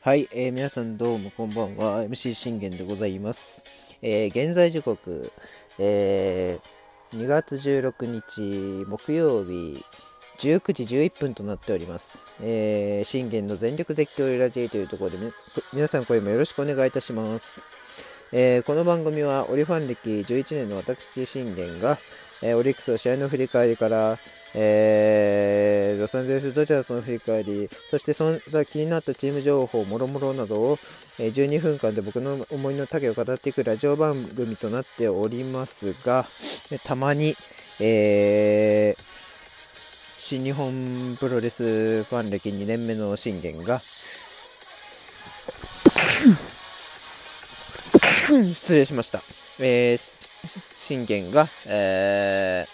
はい、えー、皆さんどうもこんばんは MC 信玄でございます、えー、現在時刻、えー、2月16日木曜日19時11分となっております。えー、信玄の全力絶叫ラジオというところで、皆さん声もよろしくお願いいたします。えー、この番組はオリファン歴11年の私信玄が、えー、オリックスの試合の振り返りから、えー、ロサンゼルス・ドジャースの振り返り、そしてその気になったチーム情報、もろもろなどを、えー、12分間で僕の思いの丈を語っていくラジオ番組となっておりますが、たまに、えー、新日本プロレスファン歴2年目の信玄が、失礼しました。えー、信玄が、えー、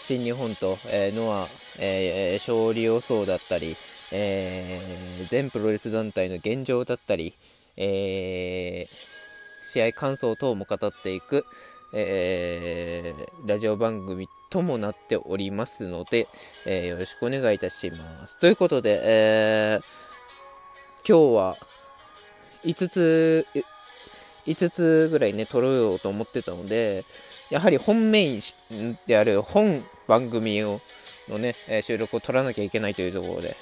新日本と、えー、ノア、えー、勝利予想だったり、えー、全プロレス団体の現状だったり、えー、試合感想等も語っていく、えー、ラジオ番組ともなっておりますので、えー、よろしくお願いいたします。ということで、えー、今日は5つ、5つぐらいね、撮ろうと思ってたので、やはり本メインである本番組をのね、収録を撮らなきゃいけないというところで、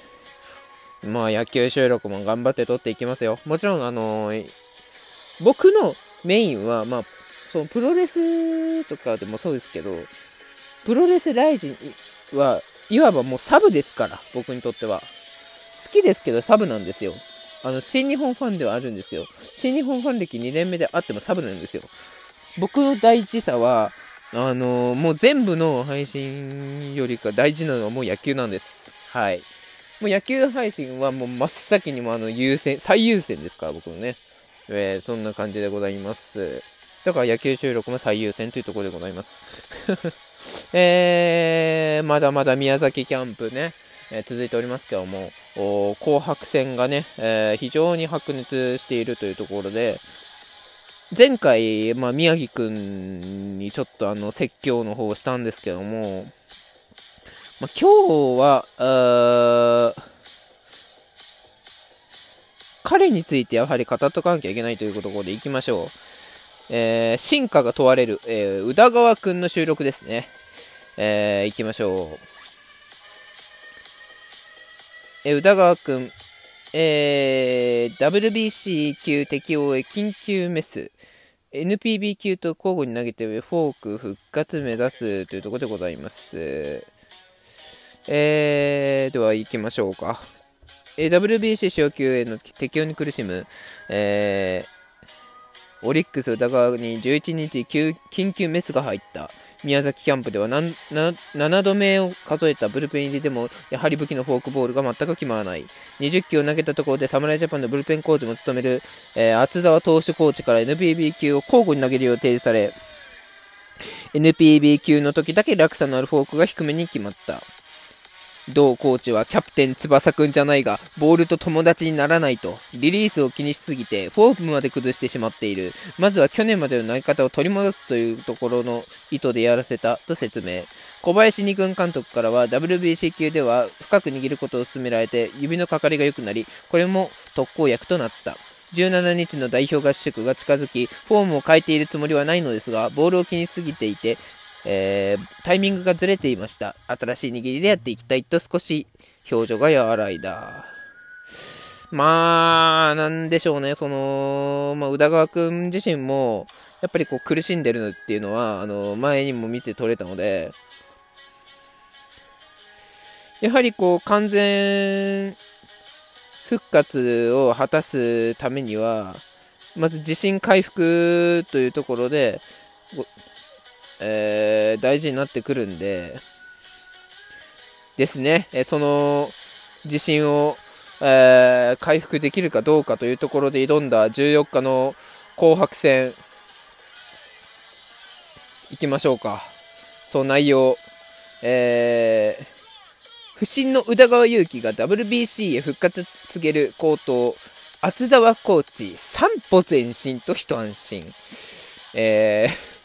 まあ野球収録も頑張って撮っていきますよ。もちろん、あのー、僕のメインは、まあ、そのプロレスとかでもそうですけど、プロレスライジンはいわばもうサブですから、僕にとっては。好きですけどサブなんですよ。あの、新日本ファンではあるんですよ。新日本ファン歴2年目であってもサブなんですよ。僕の大事さは、あのー、もう全部の配信よりか大事なのはもう野球なんです。はい。もう野球配信はもう真っ先にもあの優先、最優先ですから、僕のね。えー、そんな感じでございます。だから野球収録も最優先というところでございます。えー、まだまだ宮崎キャンプね、え、続いておりますけども、紅白戦がね、えー、非常に白熱しているというところで、前回、まあ、宮城くんにちょっとあの説教の方をしたんですけども、まあ、今日は、彼についてやはり語っとかなきゃいけないというところでいきましょう。えー、進化が問われる、えー、宇田川くんの収録ですね。えー、いきましょう。え、宇田川くん、えー、WBC 級適応へ緊急メス。NPB 級と交互に投げてフォーク復活目指すというところでございます。えー、では行きましょうか。え、WBC 昇級への適応に苦しむ、えー、オリックス宇田川に11日緊急メスが入った。宮崎キャンプでは7度目を数えたブルペン入りでも、やはり武器のフォークボールが全く決まらない。20球を投げたところで侍ジャパンのブルペンコーチも務める、えー、厚沢投手コーチから NPB 級を交互に投げるよう提示され、NPB 級の時だけ落差のあるフォークが低めに決まった。同コーチはキャプテン翼くんじゃないが、ボールと友達にならないと、リリースを気にしすぎて、フォームまで崩してしまっている。まずは去年までの投げ方を取り戻すというところの意図でやらせたと説明。小林二軍監督からは WBC 級では深く握ることを勧められて指のかかりが良くなり、これも特効薬となった。17日の代表合宿が近づき、フォームを変えているつもりはないのですが、ボールを気にしすぎていて、えー、タイミングがずれていました。新しい握りでやっていきたいと少し表情が和らいだ。まあ、なんでしょうね、その、まあ、宇田川くん自身も、やっぱりこう苦しんでるのっていうのは、あの、前にも見て取れたので、やはりこう完全復活を果たすためには、まず自信回復というところで、えー、大事になってくるんで、ですね、えその自信を、えー、回復できるかどうかというところで挑んだ14日の紅白戦、いきましょうか。その内容、えー、不審の宇田川祐希が WBC へ復活告げる高騰、厚澤コーチ、三歩前進と一安心。えー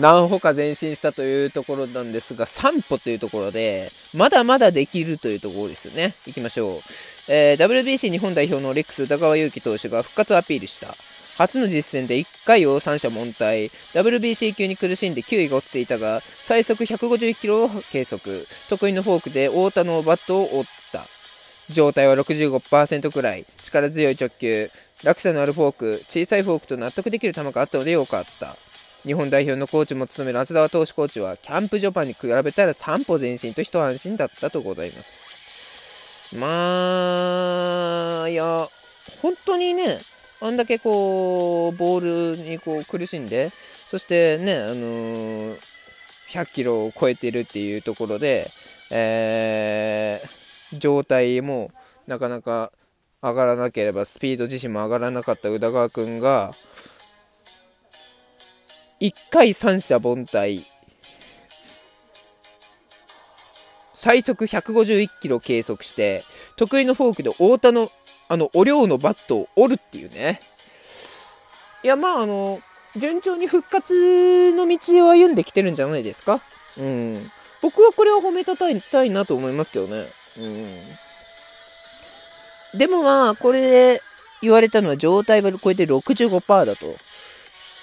何歩か前進したというところなんですが、3歩というところで、まだまだできるというところですよね。行きましょう。えー、WBC 日本代表のオリックス宇田川優希投手が復活をアピールした。初の実戦で1回を三者凡退、WBC 級に苦しんで9位が落ちていたが、最速150キロを計測、得意のフォークで太田のバットを折った。状態は65%くらい、力強い直球、落差のあるフォーク、小さいフォークと納得できる球があったのでよかった。日本代表のコーチも務める厚田投手コーチは、キャンプジョパンに比べたら3歩前進と一安心だったとございます。まあ、いや、本当にね、あんだけこう、ボールにこう苦しんで、そしてね、あのー、100キロを超えてるっていうところで、えー、状態もなかなか上がらなければ、スピード自身も上がらなかった宇田川君が、1回三者凡退、最速151キロ計測して、得意のフォークで太田の、あの、お量のバットを折るっていうね。いや、まあ、あの、順調に復活の道を歩んできてるんじゃないですか。うん。僕はこれを褒めたたいたいなと思いますけどね。うん。でもまあ、これで言われたのは状態が超えて65%だと。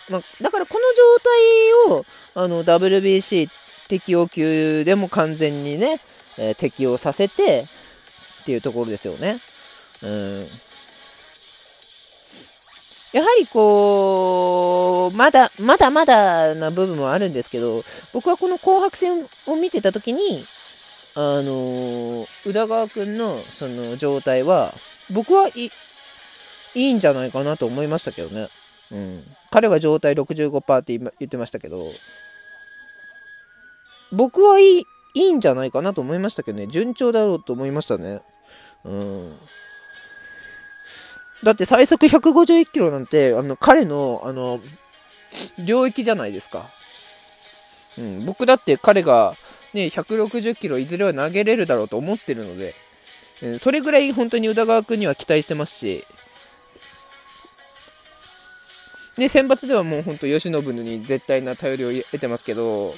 まあ、だからこの状態をあの WBC 適用級でも完全にね、えー、適用させてっていうところですよね。うん、やはりこう、まだ、まだまだな部分もあるんですけど、僕はこの紅白戦を見てた時に、あの、宇田川君のその状態は、僕はいいいんじゃないかなと思いましたけどね。うん、彼は状態65%って言ってましたけど、僕はいいいいんじゃないかなと思いましたけどね、順調だろうと思いましたね。うん。だって最速151キロなんて、あの、彼の、あの、領域じゃないですか。うん、僕だって彼が、ね、160キロいずれは投げれるだろうと思ってるので、うん、それぐらい本当に宇田川君には期待してますし、で、選抜ではもう本当、吉信に絶対な頼りを得てますけど、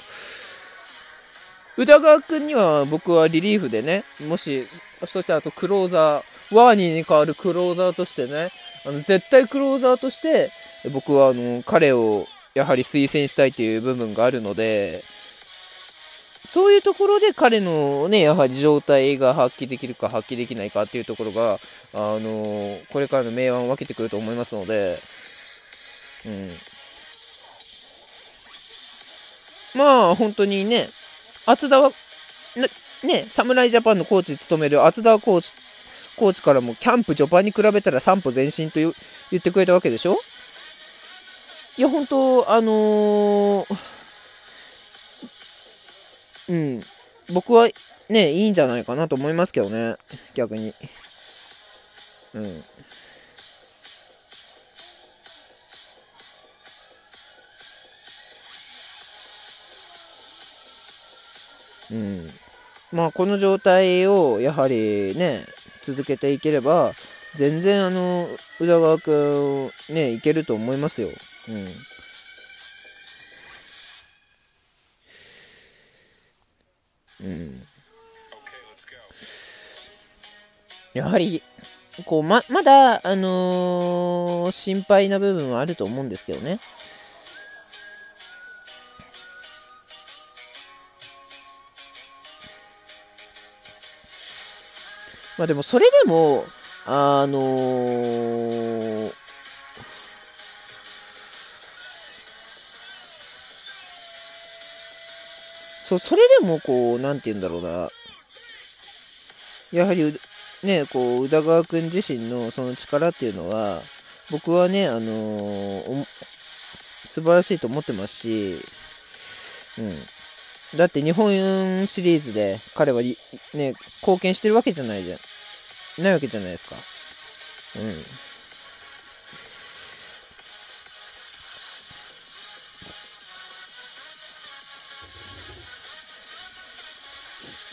宇田川君には僕はリリーフでね、もし、そしてあとクローザー、ワーニーに代わるクローザーとしてね、あの絶対クローザーとして、僕はあの彼をやはり推薦したいという部分があるので、そういうところで彼のね、やはり状態が発揮できるか発揮できないかっていうところが、あのこれからの明暗を分けてくると思いますので、うん。まあ、本当にね、厚田は、ね、侍ジャパンのコーチ務める厚田コーチ、コーチからもキャンプ序盤に比べたら3歩前進と言ってくれたわけでしょ？いや、本当あのー、うん、僕はね、いいんじゃないかなと思いますけどね、逆に。うん。うん。まあ、この状態をやはりね、続けていければ、全然あの、宇田川君、ね、いけると思いますよ。うん。うん。やはり、こう、ま、まだ、あのー、心配な部分はあると思うんですけどね。まあでもそれでも、あのー、そう、それでもこう、なんて言うんだろうな、やはり、ね、こう、宇田川君自身のその力っていうのは、僕はね、あのー、素晴らしいと思ってますし、うん。だって日本シリーズで彼はね、貢献してるわけじゃないじゃん。ないわけじゃないですか。うん。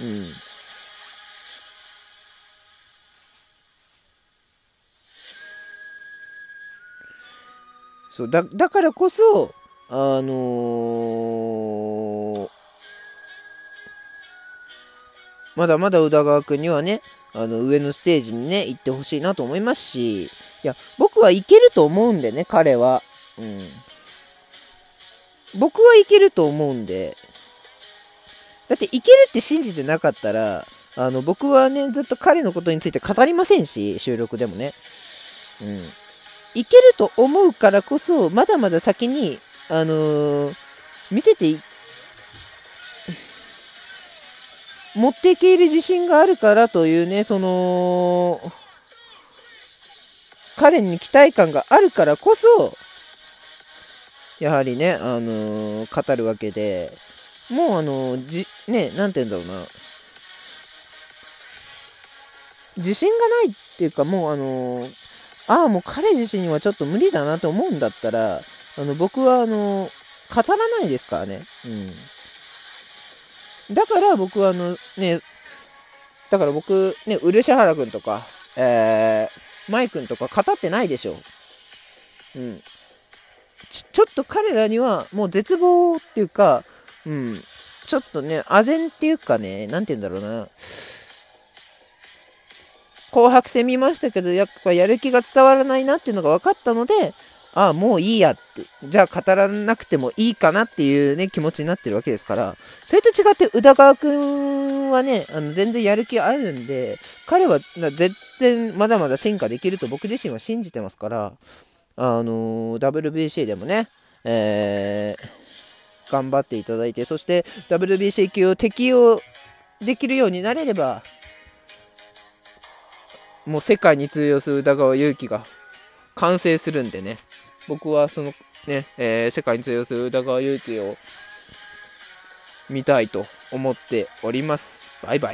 うん。そうだだからこそあのー、まだまだ宇田川君にはね、あの上のステージにね、行ってほしいなと思いますし、いや、僕はいけると思うんでね、彼は。うん。僕はいけると思うんで、だっていけるって信じてなかったら、あの僕はね、ずっと彼のことについて語りませんし、収録でもね。うん。いけると思うからこそ、まだまだ先に、あのー、見せて持っていける自信があるからというね、その、彼に期待感があるからこそ、やはりね、あのー、語るわけで、もうあのー、じ、ね、なんて言うんだろうな、自信がないっていうか、もうあのー、ああ、もう彼自身にはちょっと無理だなと思うんだったら、あの、僕はあの、語らないですからね。うん。だから僕はあの、ね、だから僕、ね、漆原君とか、えー、舞君とか語ってないでしょ。うん。ちちょっと彼らにはもう絶望っていうか、うん、ちょっとね、唖然っていうかね、なんて言うんだろうな。紅白戦見ましたけど、やっぱやる気が伝わらないなっていうのが分かったので、ああ、もういいやって、じゃあ語らなくてもいいかなっていうね、気持ちになってるわけですから、それと違って宇田川君はね、あの全然やる気あるんで、彼は全然まだまだ進化できると僕自身は信じてますから、あのー、WBC でもね、えー、頑張っていただいて、そして WBC 級を適用できるようになれれば、もう世界に通用する宇田川祐希が完成するんでね、僕はそのね、えー、世界に通用する宇田川祐希を見たいと思っております。バイバイ。